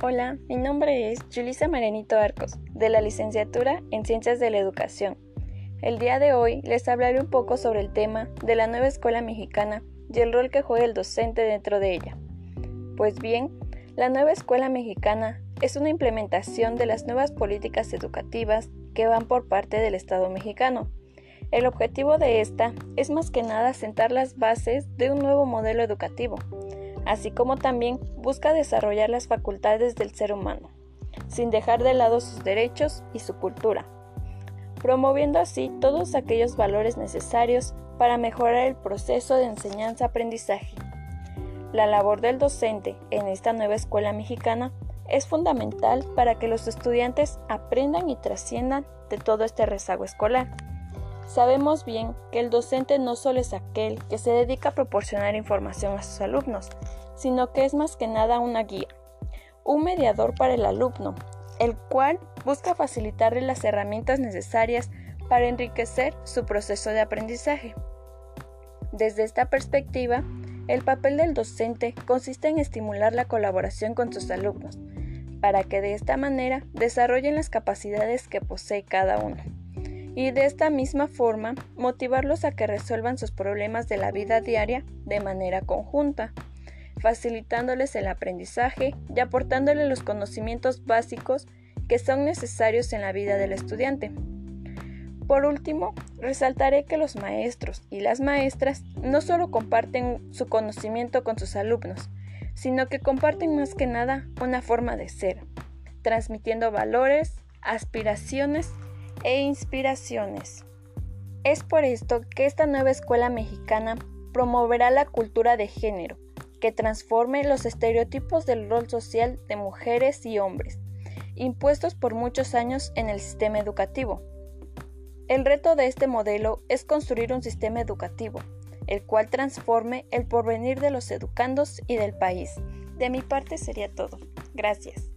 Hola, mi nombre es Julisa Marenito Arcos, de la licenciatura en Ciencias de la Educación. El día de hoy les hablaré un poco sobre el tema de la nueva escuela mexicana y el rol que juega el docente dentro de ella. Pues bien, la nueva escuela mexicana es una implementación de las nuevas políticas educativas que van por parte del Estado mexicano. El objetivo de esta es más que nada sentar las bases de un nuevo modelo educativo así como también busca desarrollar las facultades del ser humano, sin dejar de lado sus derechos y su cultura, promoviendo así todos aquellos valores necesarios para mejorar el proceso de enseñanza-aprendizaje. La labor del docente en esta nueva escuela mexicana es fundamental para que los estudiantes aprendan y trasciendan de todo este rezago escolar. Sabemos bien que el docente no solo es aquel que se dedica a proporcionar información a sus alumnos, sino que es más que nada una guía, un mediador para el alumno, el cual busca facilitarle las herramientas necesarias para enriquecer su proceso de aprendizaje. Desde esta perspectiva, el papel del docente consiste en estimular la colaboración con sus alumnos, para que de esta manera desarrollen las capacidades que posee cada uno y de esta misma forma motivarlos a que resuelvan sus problemas de la vida diaria de manera conjunta, facilitándoles el aprendizaje y aportándoles los conocimientos básicos que son necesarios en la vida del estudiante. Por último, resaltaré que los maestros y las maestras no solo comparten su conocimiento con sus alumnos, sino que comparten más que nada una forma de ser, transmitiendo valores, aspiraciones e inspiraciones. Es por esto que esta nueva escuela mexicana promoverá la cultura de género, que transforme los estereotipos del rol social de mujeres y hombres, impuestos por muchos años en el sistema educativo. El reto de este modelo es construir un sistema educativo, el cual transforme el porvenir de los educandos y del país. De mi parte sería todo. Gracias.